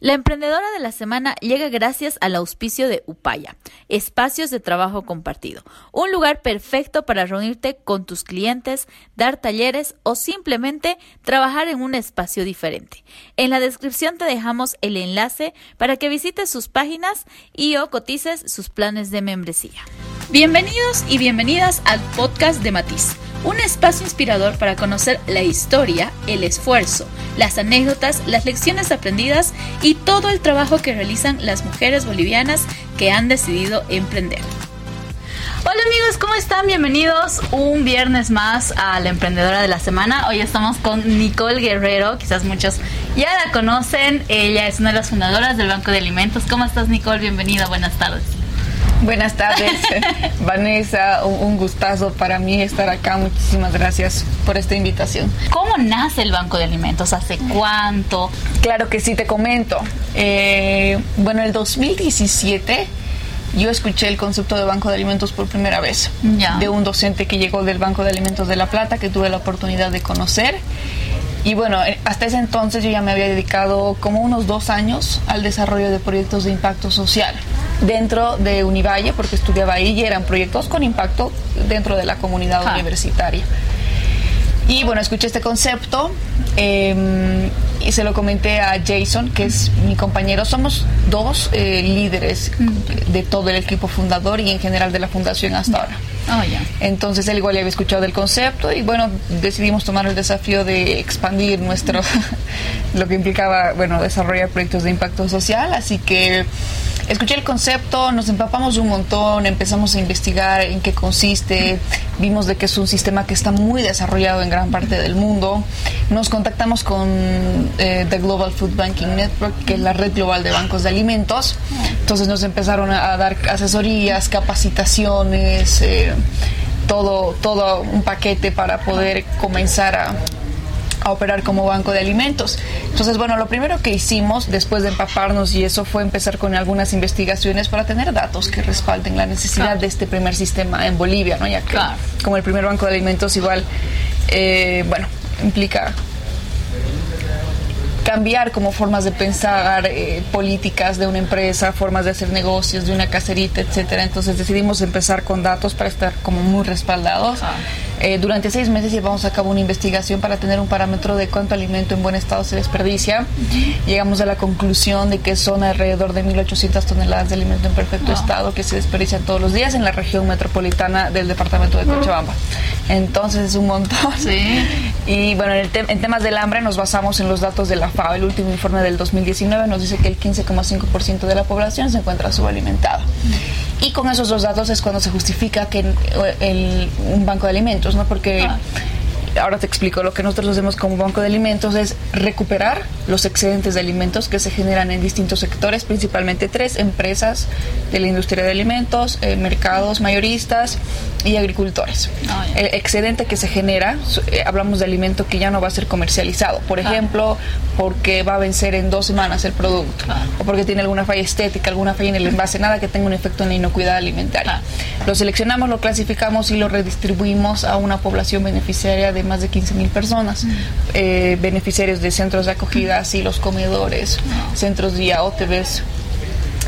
La emprendedora de la semana llega gracias al auspicio de Upaya, espacios de trabajo compartido, un lugar perfecto para reunirte con tus clientes, dar talleres o simplemente trabajar en un espacio diferente. En la descripción te dejamos el enlace para que visites sus páginas y o cotices sus planes de membresía. Bienvenidos y bienvenidas al podcast de Matiz un espacio inspirador para conocer la historia, el esfuerzo, las anécdotas, las lecciones aprendidas y todo el trabajo que realizan las mujeres bolivianas que han decidido emprender. Hola amigos, ¿cómo están? Bienvenidos un viernes más a la emprendedora de la semana. Hoy estamos con Nicole Guerrero, quizás muchos ya la conocen. Ella es una de las fundadoras del Banco de Alimentos. ¿Cómo estás Nicole? Bienvenida, buenas tardes. Buenas tardes, Vanessa. Un, gustazo para mí estar acá. Muchísimas gracias por esta invitación. ¿Cómo nace el Banco de Alimentos? ¿Hace cuánto? Claro que sí, te comento. Eh, bueno, el 2017 yo escuché el concepto de Banco de Alimentos por primera vez de un docente que llegó del Banco de Alimentos de La Plata que tuve la oportunidad de conocer. Y bueno, eh, hasta ese entonces yo ya me había dedicado como unos dos años al desarrollo de proyectos de impacto social dentro de Univalle, porque estudiaba ahí y eran proyectos con impacto dentro de la comunidad universitaria. Y bueno, escuché este concepto em, y se lo comenté a Jason, que es mi compañero. Somos dos eh, líderes mm. de todo el equipo fundador y en general de la fundación hasta ahora. Oh, Entonces él igual ya había escuchado del concepto y bueno, decidimos tomar el desafío de expandir nuestro, lo que implicaba, bueno, desarrollar proyectos de impacto social. Así que escuché el concepto, nos empapamos un montón, empezamos a investigar en qué consiste, vimos de que es un sistema que está muy desarrollado en gran parte del mundo. Nos contactamos con eh, The Global Food Banking Network, que es la red global de bancos de alimentos. Entonces nos empezaron a, dar asesorías, capacitaciones, eh, todo, todo un paquete para poder comenzar a a operar como banco de alimentos. Entonces, bueno, lo primero que hicimos después de empaparnos y eso fue empezar con algunas investigaciones para tener datos que respalden la necesidad de este primer sistema en Bolivia, ¿no? Ya que como el primer banco de alimentos igual, eh, bueno, implica cambiar como formas de pensar eh, políticas de una empresa, formas de hacer negocios de una caserita, etcétera. Entonces decidimos empezar con datos para estar como muy respaldados. Eh, durante seis meses llevamos a cabo una investigación para tener un parámetro de cuánto alimento en buen estado se desperdicia. Llegamos a la conclusión de que son alrededor de 1.800 toneladas de alimento en perfecto estado que se desperdician todos los días en la región metropolitana del departamento de Cochabamba. Entonces es un montón. Sí. Y bueno, en, en temas del hambre nos basamos en los datos de la FAO. El último informe del 2019 nos dice que el 15,5% de la población se encuentra subalimentada. Y con esos dos datos es cuando se justifica que el, un banco de alimentos, ¿no? Porque ah ahora te explico, lo que nosotros hacemos como banco de alimentos es recuperar los excedentes de alimentos que se generan en distintos sectores, principalmente tres empresas de la industria de alimentos, eh, mercados mayoristas y agricultores. Ah, el excedente que se genera, eh, hablamos de alimento que ya no va a ser comercializado, por ejemplo, porque va a vencer en dos semanas el producto, o porque tiene alguna falla estética, alguna falla en el envase, nada que tenga un efecto en la inocuidad alimentaria. Lo seleccionamos, lo clasificamos y lo redistribuimos a una población beneficiaria de más de 15 mil personas, eh, beneficiarios de centros de acogida, los comedores, centros de OTVs,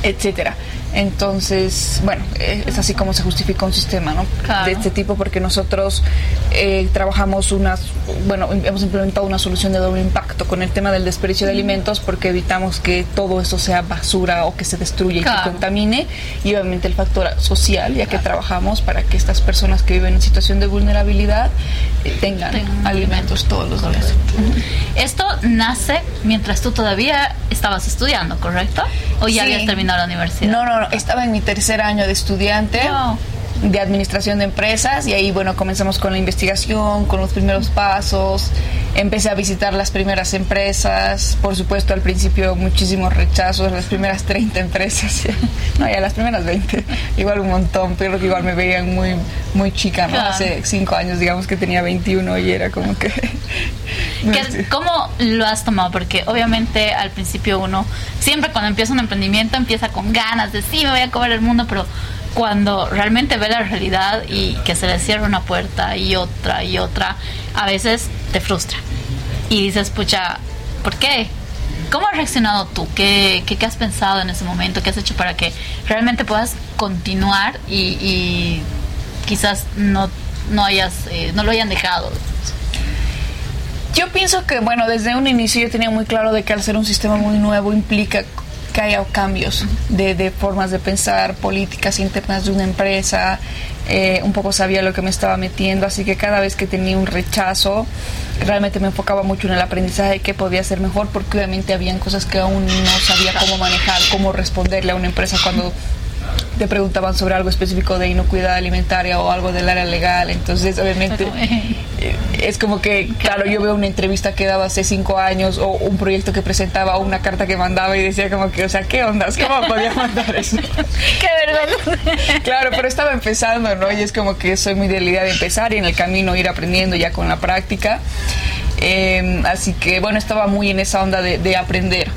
etcétera. Entonces, bueno, eh, es así como se justifica un sistema ¿no? de este tipo porque nosotros eh, trabajamos unas, bueno, hemos implementado una solución de doble impacto con el tema del desperdicio de alimentos porque evitamos que todo eso sea basura o que se destruya y que contamine y obviamente el factor social, ya que trabajamos para que estas personas que viven en situación de vulnerabilidad tengan, alimentos todos los días. Esto nace mientras tú todavía estabas estudiando, ¿correcto? ¿O ya habías terminado la universidad? No, no, estaba en mi tercer año de estudiante de administración de empresas y ahí bueno comenzamos con la investigación, con los primeros pasos, empecé a visitar las primeras empresas, por supuesto al principio muchísimos rechazos, las primeras 30 empresas, no ya las primeras 20, igual un montón, pero que igual me veían muy muy chica, ¿no? Hace 5 años digamos que tenía 21 y era como que... ¿Cómo lo has tomado? Porque obviamente al principio uno, siempre cuando empieza un emprendimiento empieza con ganas de sí, me voy a comer el mundo, pero cuando realmente ve la realidad y que se le cierra una puerta y otra y otra, a veces te frustra. Y dices, pucha, ¿por qué? ¿Cómo has reaccionado tú? ¿Qué, qué, has pensado en ese momento? ¿Qué has hecho para que realmente puedas continuar y, quizás no, no, hayas, eh, no lo hayan dejado? Yo pienso que, bueno, desde un inicio yo tenía muy claro de que al ser un sistema muy nuevo implica que haya cambios de, formas de pensar, políticas internas de una empresa, eh, un poco sabía lo que me estaba metiendo, así que cada vez que tenía un rechazo, realmente me enfocaba mucho en el aprendizaje de qué podía hacer mejor, porque obviamente habían cosas que aún no sabía cómo manejar, cómo responderle a una empresa cuando te preguntaban sobre algo específico de inocuidad alimentaria o algo del área legal. Entonces, obviamente, eh, es como que, claro, yo veo una entrevista que daba hace cinco años o un proyecto que presentaba o una carta que mandaba y decía como que, o sea, ¿qué ondas? ¿Cómo podía mandar eso? ¡Qué verdad! claro, pero estaba empezando, ¿no? Y es como que soy muy de la idea de empezar y en el camino ir aprendiendo ya con la práctica. Eh, así que, bueno, estaba muy en esa onda de, de aprender.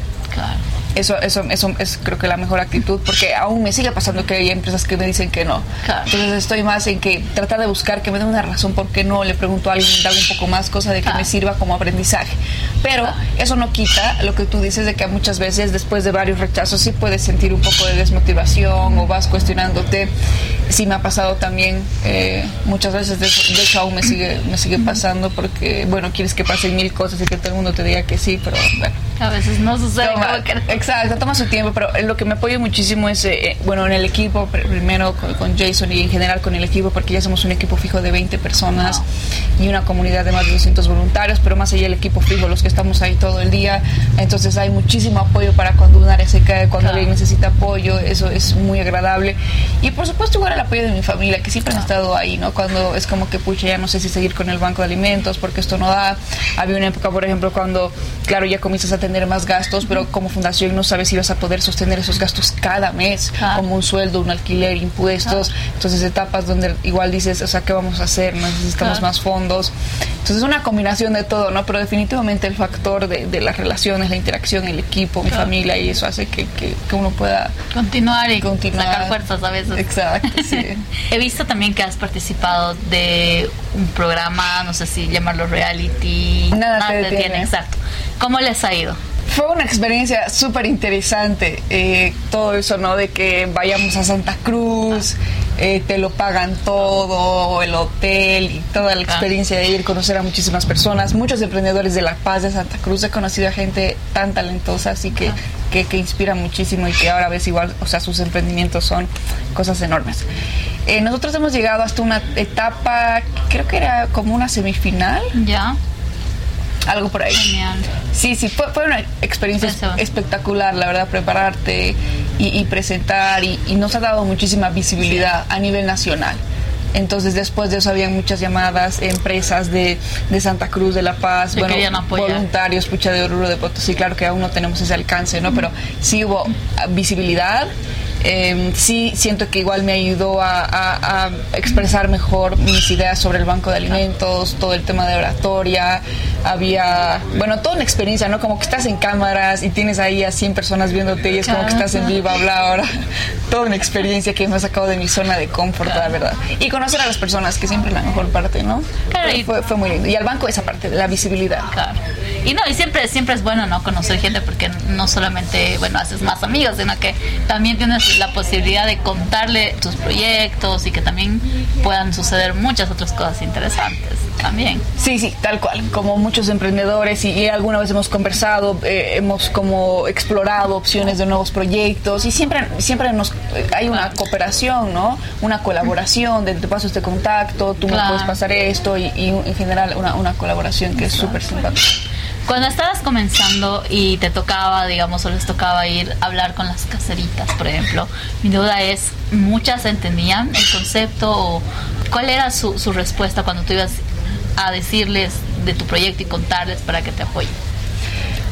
Eso, eso, eso es creo que la mejor actitud, porque aún me sigue pasando que hay empresas que me dicen que no. Entonces estoy más en que tratar de buscar que me den una razón por qué no, le pregunto a alguien, dar un poco más, cosa de que me sirva como aprendizaje. Pero eso no quita lo que tú dices de que muchas veces después de varios rechazos sí puedes sentir un poco de desmotivación o vas cuestionándote. Sí me ha pasado también eh, muchas veces, de, hecho aún me sigue, me sigue pasando porque, bueno, quieres que pasen mil cosas y que todo el mundo te diga que sí, pero bueno. A veces no sucede Exacto, toma su tiempo, pero lo que me apoyo muchísimo es, eh, eh, bueno, en el equipo, primero con, Jason y en general con el equipo, porque ya somos un equipo fijo de 20 personas y una comunidad de más de 200 voluntarios, pero más allá del equipo fijo, los que estamos ahí todo el día, entonces hay muchísimo apoyo para cuando un área se cae, cuando alguien necesita apoyo, eso es muy agradable. Y por supuesto igual el apoyo de mi familia, que siempre han estado ahí, ¿no? Cuando es como que, pucha, ya no sé si seguir con el banco de alimentos, porque esto no da. Había una época, por ejemplo, cuando, claro, ya comienzas a tener más gastos, pero como fundación no sabes si vas a poder sostener esos gastos cada mes, como un sueldo, un alquiler, impuestos. Entonces, etapas donde igual dices, o sea, ¿qué vamos a hacer? Necesitamos más fondos. Entonces, es una combinación de todo, ¿no? Pero definitivamente el factor de, las relaciones, la interacción, el equipo, mi familia, y eso hace que, que, uno pueda continuar y continuar. sacar fuerzas a veces. Exacto, sí. He visto también que has participado de un programa, no sé si llamarlo reality. Nada, te detiene. Exacto. ¿Cómo les ha ido? Fue una experiencia súper interesante, eh, todo eso, ¿no? De que vayamos a Santa Cruz, eh, te lo pagan todo, el hotel y toda la ah. experiencia de ir a conocer a muchísimas personas, muchos emprendedores de La Paz, de Santa Cruz, he conocido a gente tan talentosa, así que, ah. que, que, inspira muchísimo y que ahora ves igual, o sea, sus emprendimientos son cosas enormes. Eh, nosotros hemos llegado hasta una etapa, creo que era como una semifinal. Ya algo por ahí. Genial. Sí, sí, fue, fue una experiencia espectacular, la verdad, prepararte y, presentar y, nos ha dado muchísima visibilidad a nivel nacional. Entonces después de eso habían muchas llamadas, empresas de, de Santa Cruz, de La Paz, bueno, voluntarios, Pucha de Oruro, de Potosí, claro que aún no tenemos ese alcance, ¿no? Pero sí hubo visibilidad eh, sí siento que igual me ayudó a, expresar mejor mis ideas sobre el banco de alimentos, todo el tema de oratoria, había, bueno, toda una experiencia, ¿no? Como que estás en cámaras y tienes ahí a 100 personas viéndote y es como que estás en vivo, habla ahora, toda una experiencia que me ha sacado de mi zona de confort, la verdad. Y conocer a las personas, que siempre es la mejor parte, ¿no? Claro, y fue, fue, muy lindo. Y al banco esa parte, la visibilidad. Claro. Y no, y siempre, siempre es bueno, ¿no? Conocer gente porque no solamente, bueno, haces más amigos, sino que también tienes la posibilidad de contarle tus proyectos y que también puedan suceder muchas otras cosas interesantes también. Sí, sí, tal cual. Como muchos emprendedores y, alguna vez hemos conversado, eh, hemos como explorado opciones de nuevos proyectos y siempre, siempre nos eh, hay una cooperación, ¿no? Una colaboración de te paso este contacto, tú me puedes pasar esto y, en general una, una colaboración que es súper simpática. Cuando estabas comenzando y te tocaba, digamos, o les tocaba ir a hablar con las caseritas, por ejemplo, mi duda es, ¿muchas entendían el concepto o cuál era su, su respuesta cuando tú ibas a decirles de tu proyecto y contarles para que te apoyen?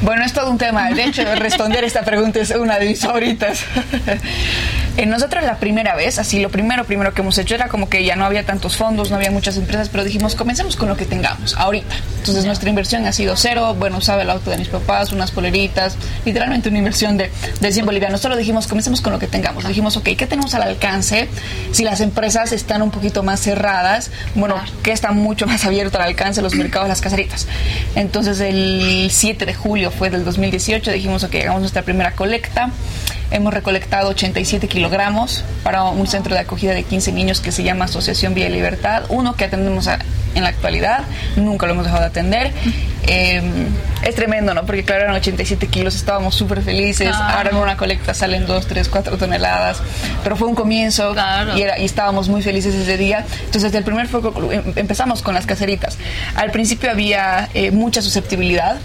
Bueno, es todo un tema. De hecho, responder esta pregunta es una de mis favoritas. En nosotros la primera vez, así lo primero, primero que hemos hecho era como que ya no había tantos fondos, no había muchas empresas, pero dijimos, comencemos con lo que tengamos, ahorita. Entonces nuestra inversión ha sido cero, bueno, usaba el auto de mis papás, unas poleritas, literalmente una inversión de, de 100 bolivianos. Solo dijimos, comencemos con lo que tengamos. Dijimos, ok, ¿qué tenemos al alcance? Si las empresas están un poquito más cerradas, bueno, ¿qué está mucho más abierto al alcance? Los mercados, las caseritas. Entonces el 7 de julio fue del 2018, dijimos, ok, hagamos nuestra primera colecta. Hemos recolectado 87 kilogramos para un centro de acogida de 15 niños que se llama Asociación Vía Libertad, uno que atendemos en la actualidad, nunca lo hemos dejado de atender. Eh, es tremendo, ¿no? Porque claro, eran 87 kilos, estábamos súper felices, ahora en una colecta salen 2, 3, 4 toneladas, pero fue un comienzo y, era, y estábamos muy felices ese día. Entonces, desde el primer fuego em, empezamos con las caseritas. Al principio había eh, mucha susceptibilidad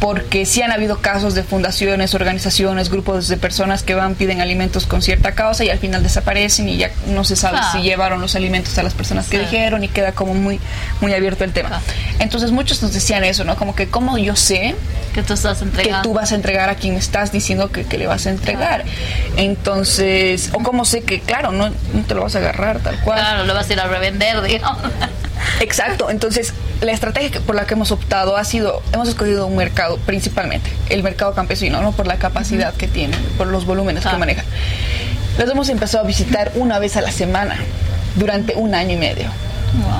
porque sí han habido casos de fundaciones, organizaciones, grupos de personas que van, piden alimentos con cierta causa y al final desaparecen y ya no se sabe si llevaron los alimentos a las personas que dijeron y queda como muy, muy abierto el tema. Entonces muchos nos decían eso, ¿no? Como que cómo yo sé que tú, estás que tú vas a entregar a quien estás diciendo que, le vas a entregar. Entonces, o cómo sé que, claro, no, no te lo vas a agarrar tal cual. Claro, lo vas a ir a revender, digamos. Exacto, entonces la estrategia por la que hemos optado ha sido, hemos escogido un mercado principalmente, el mercado campesino, ¿no? Por la capacidad que tiene, por los volúmenes que ah. maneja. Los hemos empezado a visitar una vez a la semana durante un año y medio.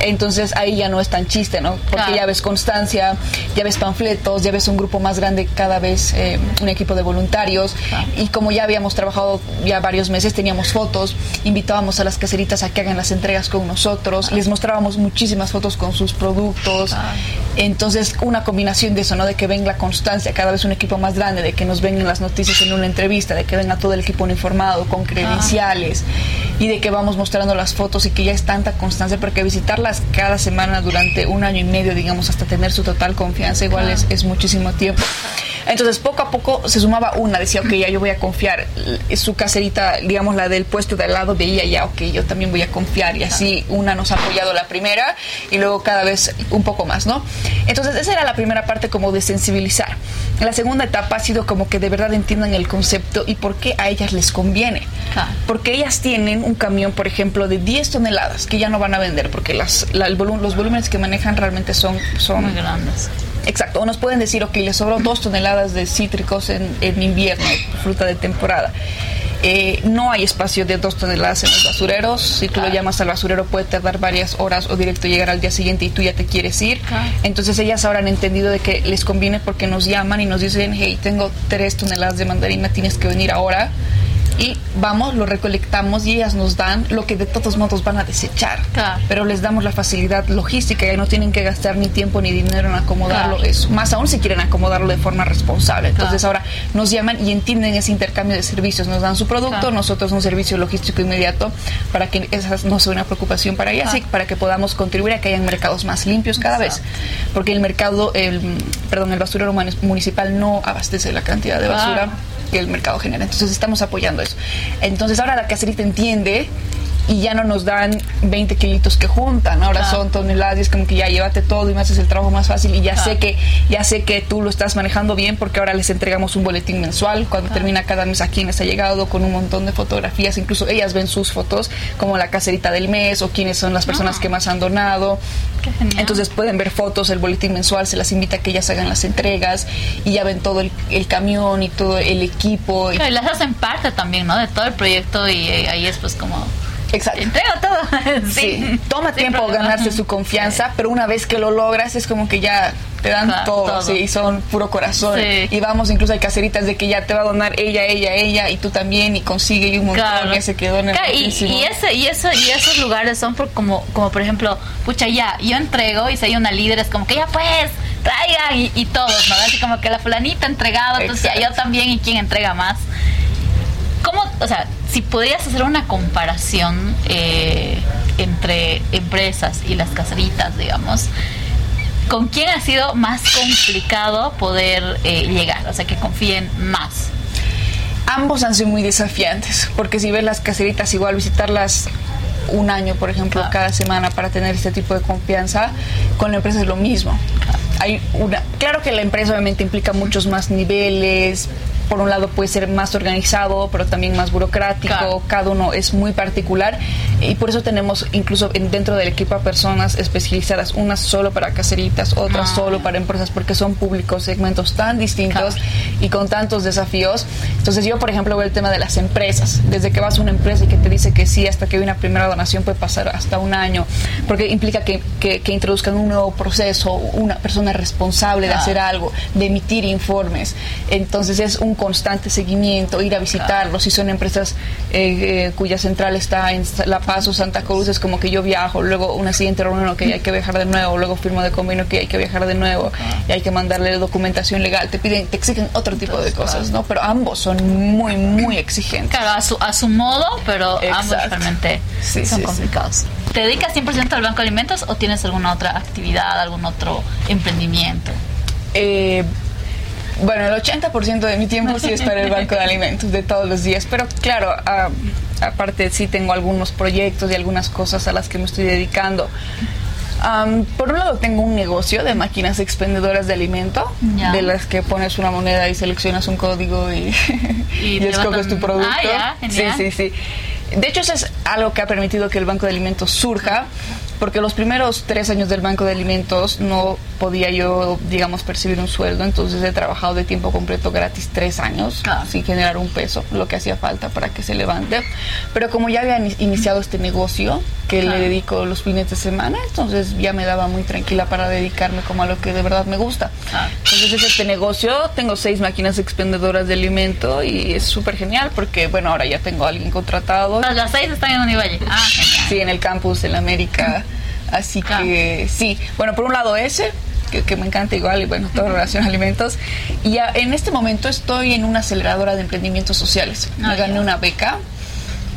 Entonces ahí ya no es tan chiste, ¿no? Porque ya ves constancia, ya ves panfletos, ya ves un grupo más grande cada vez, eh, un equipo de voluntarios. Y como ya habíamos trabajado ya varios meses, teníamos fotos, invitábamos a las caseritas a que hagan las entregas con nosotros, les mostrábamos muchísimas fotos con sus productos. Entonces, una combinación de eso, ¿no? De que venga la constancia, cada vez un equipo más grande, de que nos vengan las noticias en una entrevista, de que venga todo el equipo uniformado, con credenciales, y de que vamos mostrando las fotos y que ya es tanta constancia, porque visitar visitarlas cada semana durante un año y medio, digamos, hasta tener su total confianza, igual es, es muchísimo tiempo. Entonces, poco a poco se sumaba una, decía, ok, ya yo voy a confiar. Su caserita, digamos, la del puesto de al lado, veía ya, ok, yo también voy a confiar. Y así una nos ha apoyado la primera y luego cada vez un poco más, ¿no? Entonces, esa era la primera parte como de sensibilizar. La segunda etapa ha sido como que de verdad entiendan el concepto y por qué a ellas les conviene. Porque ellas tienen un camión, por ejemplo, de 10 toneladas que ya no van a vender porque las, el los volúmenes que manejan realmente son, son muy grandes. Exacto, o nos pueden decir, ok, les sobró dos toneladas de cítricos en, en invierno, fruta de temporada. Eh, no hay espacio de dos toneladas en los basureros. Si tú lo llamas al basurero puede tardar varias horas o directo llegar al día siguiente y tú ya te quieres ir. Entonces ellas ahora han entendido de que les conviene porque nos llaman y nos dicen, hey, tengo tres toneladas de mandarina, tienes que venir ahora y vamos, lo recolectamos y ellas nos dan lo que de todos modos van a desechar. Pero les damos la facilidad logística y no tienen que gastar ni tiempo ni dinero en acomodarlo. Eso. Más aún si quieren acomodarlo de forma responsable. Entonces ahora nos llaman y entienden ese intercambio de servicios. Nos dan su producto, nosotros un servicio logístico inmediato para que esa no sea una preocupación para ellas y para que podamos contribuir a que hayan mercados más limpios cada vez. Porque el mercado, el, perdón, el basurero municipal no abastece la cantidad de basura que el mercado genera. Entonces estamos apoyando eso. Entonces ahora la caserita entiende y ya no nos dan 20 kilitos que juntan, ahora son toneladas y es como que ya llévate todo y me haces el trabajo más fácil y ya sé que ya sé que tú lo estás manejando bien porque ahora les entregamos un boletín mensual cuando termina cada mes a quienes ha llegado con un montón de fotografías, incluso ellas ven sus fotos como la caserita del mes o quiénes son las personas ah. que más han donado. Entonces pueden ver fotos, el boletín mensual se las invita a que ellas hagan las entregas y ya ven todo el, camión y todo el equipo. Y, las hacen parte también, ¿no? De todo el proyecto y eh, ahí es pues como Exacto. Entrega todo. sí. Toma tiempo ganarse su confianza, pero una vez que lo logras es como que ya te dan todo, sí, son puro corazón. Y vamos, incluso hay caseritas de que ya te va a donar ella, ella, ella, y tú también, y consigue y un montón que se quedó en el y, y, ese, y, eso, y esos lugares son por como, como por ejemplo, pucha, ya, yo entrego y si hay una líder, es como que ya pues, traigan, y, todos, ¿no? Así como que la fulanita entregado, entonces ya yo también, y quién entrega más. ¿Cómo, o sea, si podrías hacer una comparación eh, entre empresas y las caseritas, digamos, ¿con quién ha sido más complicado poder eh, llegar? O sea, que confíen más. Ambos han sido muy desafiantes, porque si ves las caseritas, igual visitarlas un año, por ejemplo, cada semana para tener este tipo de confianza, con la empresa es lo mismo. Hay una, claro que la empresa obviamente implica muchos más niveles, por un lado puede ser más organizado, pero también más burocrático, cada uno es muy particular y por eso tenemos incluso dentro del equipo a personas especializadas, unas solo para caseritas, otras ah. solo para empresas, porque son públicos, segmentos tan distintos y con tantos desafíos. Entonces yo, por ejemplo, veo el tema de las empresas, desde que vas a una empresa y que te dice que sí, hasta que hay una primera donación puede pasar hasta un año, porque implica que, que, introduzcan un nuevo proceso, una persona responsable de hacer algo, de emitir informes. Entonces es un constante seguimiento, ir a visitarlos. Si son empresas eh, eh, cuya central está en La Paz o Santa Cruz, es como que yo viajo, luego una siguiente reunión que hay que viajar de nuevo, luego firmo de convenio que hay que viajar de nuevo y hay que mandarle documentación legal. Te piden, te exigen otro tipo de cosas, ¿no? Pero ambos son muy, muy exigentes. Claro, a su, a su modo, pero ambos realmente son complicados. ¿Te dedicas 100% al banco de alimentos o tienes alguna otra actividad, algún otro emprendimiento? Eh, bueno, el 80% de mi tiempo sí es para el banco de alimentos de todos los días, pero claro, aparte sí tengo algunos proyectos y algunas cosas a las que me estoy dedicando. por un lado tengo un negocio de máquinas expendedoras de alimento, de las que pones una moneda y seleccionas un código y, escoges tu producto. Ah, sí, sí, sí. De hecho, eso es algo que ha permitido que el Banco de Alimentos surja porque los primeros tres años del Banco de Alimentos no podía yo, digamos, percibir un sueldo, entonces he trabajado de tiempo completo gratis tres años, sin generar un peso, lo que hacía falta para que se levante. Pero como ya había iniciado este negocio, que le dedico los fines de semana, entonces ya me daba muy tranquila para dedicarme como a lo que de verdad me gusta. Entonces es este negocio, tengo seis máquinas expendedoras de alimento y es súper genial porque, bueno, ahora ya tengo a alguien contratado. Las seis están en Univalle. Ah, Sí, en el campus, en América. Así que sí, bueno, por un lado ese, que, me encanta igual y bueno, todo relación a alimentos. Y en este momento estoy en una aceleradora de emprendimientos sociales. me ah, gané una beca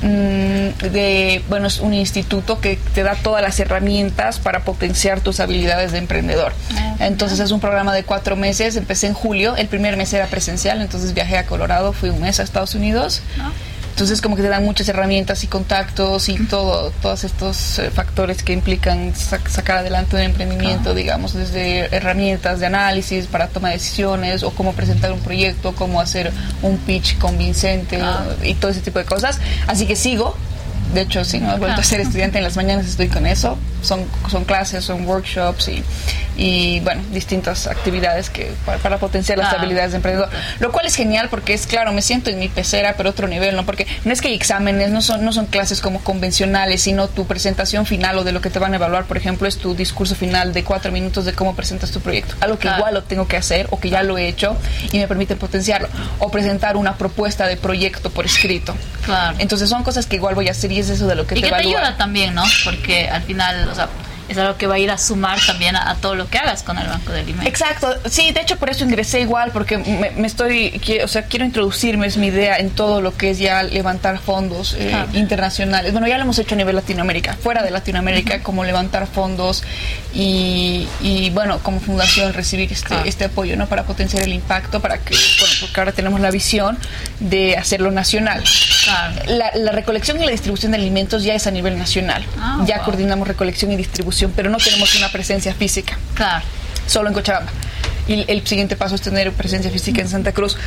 de, bueno, es un instituto que te da todas las herramientas para potenciar tus habilidades de emprendedor. Ah, entonces es un programa de cuatro meses, empecé en julio, el primer mes era presencial, entonces viajé a Colorado, fui un mes a Estados Unidos. Ah. Entonces como que te dan muchas herramientas y contactos y todo, todos estos eh, factores que implican sacar adelante un emprendimiento, digamos, desde herramientas de análisis para toma de decisiones o cómo presentar un proyecto, cómo hacer un pitch convincente y todo ese tipo de cosas. Así que sigo, de hecho, sí, no he vuelto a ser estudiante en las mañanas, estoy con eso. Son, son clases, son workshops y y bueno, distintas actividades que para, potenciar las habilidades de emprendedor. Lo cual es genial porque es claro, me siento en mi pecera, pero otro nivel, ¿no? Porque no es que hay exámenes, no son, no son clases como convencionales, sino tu presentación final o de lo que te van a evaluar, por ejemplo, es tu discurso final de cuatro minutos de cómo presentas tu proyecto. Algo que igual lo tengo que hacer o que ya lo he hecho y me permite potenciarlo. O presentar una propuesta de proyecto por escrito. Claro. Entonces son cosas que igual voy a hacer y es eso de lo que y te que te ayuda también, ¿no? Porque al final, o sea, es algo que va a ir a sumar también a, todo lo que hagas con el Banco de Alimentos. Exacto, sí, de hecho por eso ingresé igual, porque me, estoy, o sea, quiero introducirme, es mi idea, en todo lo que es ya levantar fondos eh, internacionales. Bueno, ya lo hemos hecho a nivel Latinoamérica, fuera de Latinoamérica, como levantar fondos y, bueno, como fundación recibir este, este apoyo, ¿no? Para potenciar el impacto, para que, bueno, porque ahora tenemos la visión de hacerlo nacional. La, recolección y la distribución de alimentos ya es a nivel nacional. Ah, ya coordinamos recolección y distribución pero no tenemos una presencia física. Claro. Solo en Cochabamba. Y el siguiente paso es tener presencia física en Santa Cruz.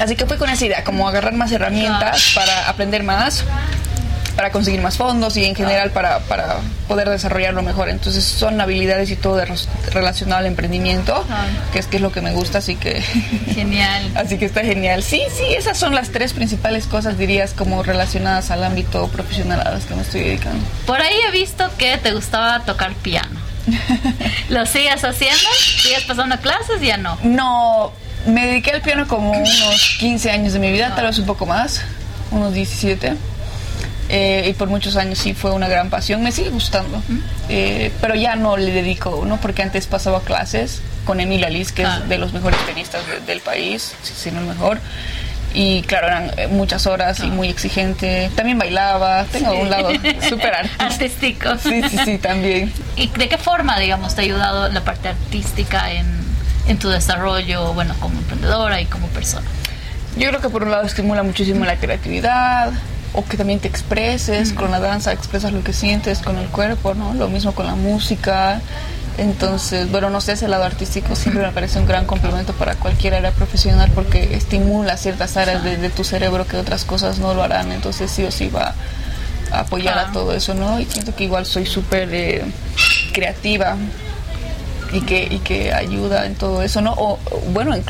Así que fue con esa idea, como agarrar más herramientas para aprender más, para conseguir más fondos y en general para, para poder desarrollarlo mejor. Entonces son habilidades y todo relacionado al emprendimiento, que es que es lo que me gusta, así que... Genial. así que está genial. Sí, sí, esas son las tres principales cosas, dirías, como relacionadas al ámbito profesional a las que me estoy dedicando. Por ahí he visto que te gustaba tocar piano. ¿Lo sigues haciendo? ¿Sigues pasando clases? Ya no. No, me dediqué al piano como unos 15 años de mi vida, tal vez un poco más, unos 17 eh, y por muchos años sí fue una gran pasión, me sigue gustando, eh, pero ya no le dedico, ¿no? Porque antes pasaba clases con Emil Alice, que es ah. de los mejores pianistas del país, si no el mejor. Y claro, eran eh, muchas horas y ah. muy exigente. También bailaba, tengo un lado súper artístico. Sí, sí, sí, también. ¿Y de qué forma, digamos, te ha ayudado la parte artística en, en tu desarrollo, bueno, como emprendedora y como persona? Yo creo que por un lado estimula muchísimo la creatividad, o que también te expreses, con la danza expresas lo que sientes con el cuerpo, ¿no? Lo mismo con la música Entonces, bueno, no sé, ese lado artístico siempre me parece un gran complemento para cualquier área profesional porque estimula ciertas áreas de, tu cerebro que otras cosas no lo harán. Entonces, sí o sí va a apoyar a todo eso, ¿no? Y siento que igual soy súper eh, creativa y que, y que ayuda en todo eso, ¿no? O, bueno, en,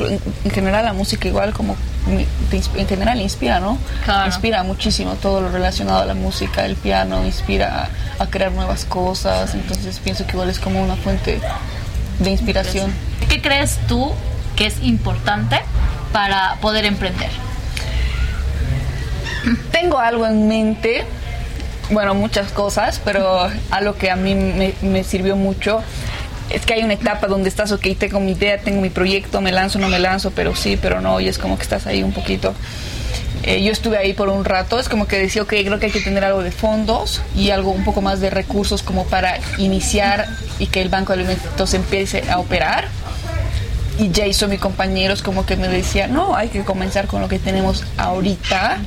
general la música igual como en general inspira, ¿no? Inspira muchísimo todo lo relacionado a la música, el piano inspira a, crear nuevas cosas, entonces pienso que igual es como una fuente de inspiración. ¿Qué crees tú que es importante para poder emprender? Tengo algo en mente, bueno, muchas cosas, pero algo que a mí me, me sirvió mucho es que hay una etapa donde estás, ok, tengo mi idea, tengo mi proyecto, me lanzo, no me lanzo, pero sí, pero no, y es como que estás ahí un poquito. Eh, yo estuve ahí por un rato, es como que decía, ok, creo que hay que tener algo de fondos y algo un poco más de recursos como para iniciar y que el Banco de Alimentos empiece a operar. Y Jason, mi compañero, es como que me decía, no, hay que comenzar con lo que tenemos ahorita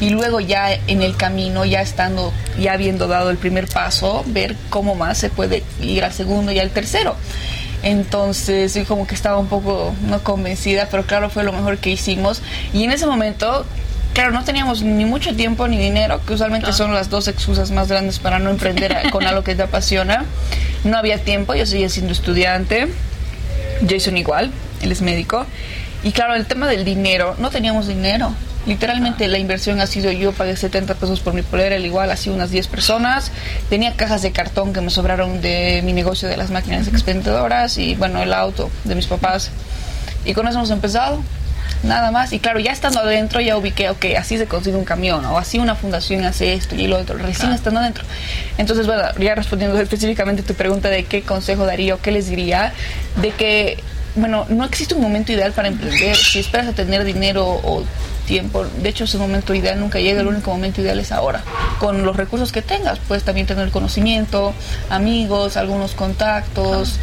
y luego ya en el camino, ya estando, ya habiendo dado el primer paso, ver cómo más se puede ir al segundo y al tercero. Entonces, yo como que estaba un poco no convencida, pero claro, fue lo mejor que hicimos. Y en ese momento, claro, no teníamos ni mucho tiempo ni dinero, que usualmente son las dos excusas más grandes para no emprender con algo que te apasiona. No había tiempo, yo seguía siendo estudiante, Jason igual, él es médico. Y claro, el tema del dinero, no teníamos dinero. Literalmente la inversión ha sido yo pagué 70 pesos por mi polera, el igual así unas 10 personas. Tenía cajas de cartón que me sobraron de mi negocio de las máquinas expendedoras y bueno, el auto de mis papás. Y con eso hemos empezado. Nada más. Y claro, ya estando adentro ya ubiqué, ok, así se consigue un camión o así una fundación hace esto y lo otro. Recién estando adentro. Entonces, bueno, ya respondiendo específicamente tu pregunta de qué consejo daría o qué les diría, de que bueno, no existe un momento ideal para emprender. Si esperas a tener dinero o tiempo. De hecho, ese momento ideal nunca llega, el único momento ideal es ahora. Con los recursos que tengas, puedes también tener conocimiento, amigos, algunos contactos.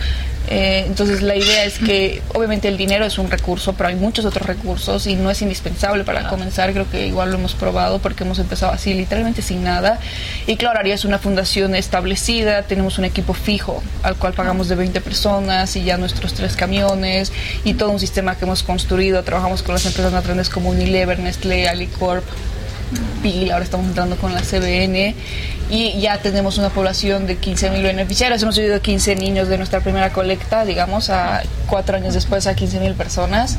Eh, entonces la idea es que obviamente el dinero es un recurso, pero hay muchos otros recursos y no es indispensable para comenzar. Creo que igual lo hemos probado porque hemos empezado así, literalmente sin nada. Y claro, es una fundación establecida, tenemos un equipo fijo al cual pagamos de 20 personas y ya nuestros tres camiones y todo un sistema que hemos construido. Trabajamos con las empresas más grandes como Unilever, Nestlé, Alicorp, PIL, ahora estamos entrando con la CBN y ya tenemos una población de 15.000 beneficiarios. Hemos subido 15 niños de nuestra primera colecta, digamos, a cuatro años después a 15.000 personas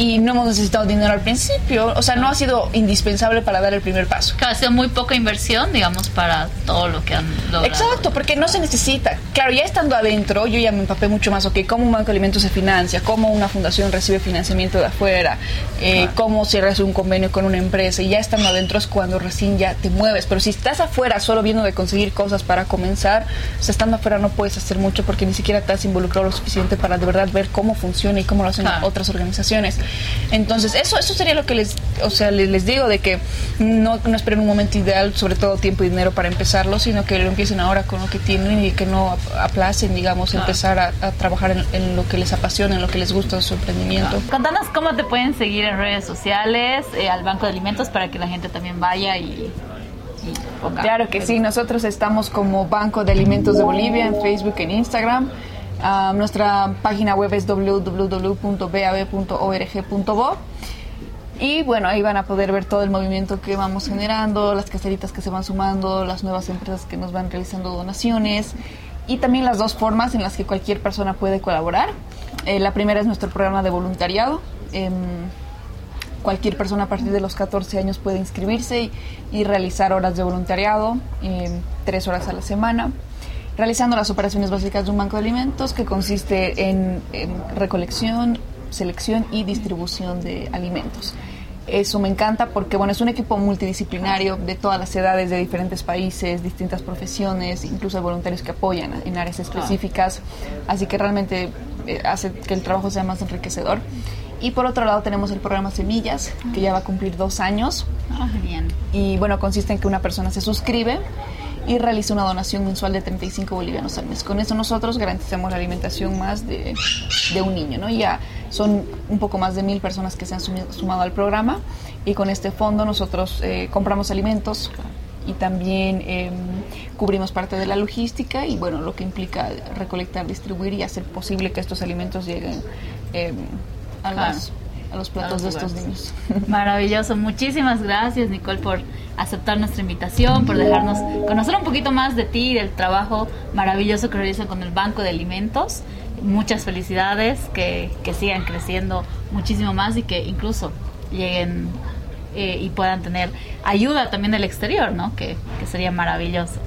y no hemos necesitado dinero al principio. O sea, no ha sido indispensable para dar el primer paso. Claro, ha sido muy poca inversión, digamos, para todo lo que han logrado. Exacto, porque no se necesita. Claro, ya estando adentro, yo ya me empapé mucho más, ok, cómo un banco de alimentos se financia, cómo una fundación recibe financiamiento de afuera, eh, cómo cierras un convenio con una empresa, y ya estando adentro es cuando recién ya te mueves. Pero si estás afuera solo viendo de conseguir cosas para comenzar, o sea, estando afuera no puedes hacer mucho porque ni siquiera te has involucrado lo suficiente para de verdad ver cómo funciona y cómo lo hacen otras organizaciones. Entonces, eso eso sería lo que les, o sea, les, digo de que no, no esperen un momento ideal, sobre todo tiempo y dinero para empezarlo, sino que lo empiecen ahora con lo que tienen y que no aplacen, digamos, empezar a, trabajar en, lo que les apasiona, en lo que les gusta su emprendimiento. Contanos cómo te pueden seguir en redes sociales, eh, al Banco de Alimentos, para que la gente también vaya y Claro que sí, nosotros estamos como Banco de Alimentos de Bolivia en Facebook, en Instagram. Ah, nuestra página web es www.bab.org.bo. Y bueno, ahí van a poder ver todo el movimiento que vamos generando, las caseritas que se van sumando, las nuevas empresas que nos van realizando donaciones y también las dos formas en las que cualquier persona puede colaborar. Eh, la primera es nuestro programa de voluntariado. Em, cualquier persona a partir de los 14 años puede inscribirse y, realizar horas de voluntariado, em, tres horas a la semana realizando las operaciones básicas de un banco de alimentos que consiste en, recolección, selección y distribución de alimentos. Eso me encanta porque bueno, es un equipo multidisciplinario de todas las edades, de diferentes países, distintas profesiones, incluso hay voluntarios que apoyan en áreas específicas, así que realmente eh, hace que el trabajo sea más enriquecedor. Y por otro lado tenemos el programa Semillas, que ya va a cumplir dos años. Ah, bien. Y bueno, consiste en que una persona se suscribe y realiza una donación mensual de 35 bolivianos al mes. Con eso nosotros garantizamos la alimentación más de, de un niño, ¿no? Ya son un poco más de mil personas que se han sumado al programa y con este fondo nosotros eh, compramos alimentos y también em, cubrimos parte de la logística y bueno, lo que implica recolectar, distribuir y hacer posible que estos alimentos lleguen em, a, a los platos de estos niños. Maravilloso, muchísimas gracias Nicole por aceptar nuestra invitación, por dejarnos conocer un poquito más de ti y del trabajo maravilloso que realizan con el Banco de Alimentos. Muchas felicidades, que, que sigan creciendo muchísimo más y que incluso lleguen eh, y puedan tener ayuda también del exterior, ¿no? Que, que sería maravilloso.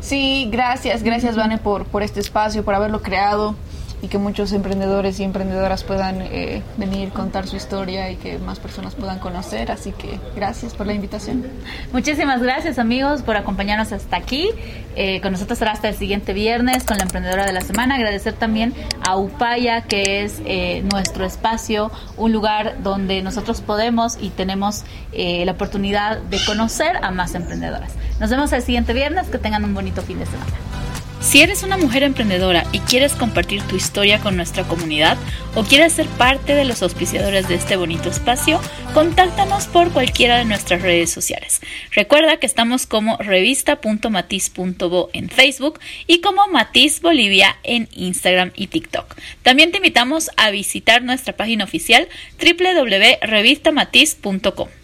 Sí, gracias, gracias Vane por, por este espacio, por haberlo creado y que muchos emprendedores y emprendedoras puedan eh, venir, contar su historia y que más personas puedan conocer. Así que gracias por la invitación. Muchísimas gracias amigos por acompañarnos hasta aquí. Eh, con nosotros será hasta el siguiente viernes con la emprendedora de la semana. Agradecer también a Upaya, que es eh, nuestro espacio, un lugar donde nosotros podemos y tenemos la oportunidad de conocer a más emprendedoras. Nos vemos el siguiente viernes. Que tengan un bonito fin de semana. Si eres una mujer emprendedora y quieres compartir tu historia con nuestra comunidad o quieres ser parte de los auspiciadores de este bonito espacio, contáctanos por cualquiera de nuestras redes sociales. Recuerda que estamos como revista.matiz.bo en Facebook y como Matiz Bolivia en Instagram y TikTok. También te invitamos a visitar nuestra página oficial www.revistamatiz.com.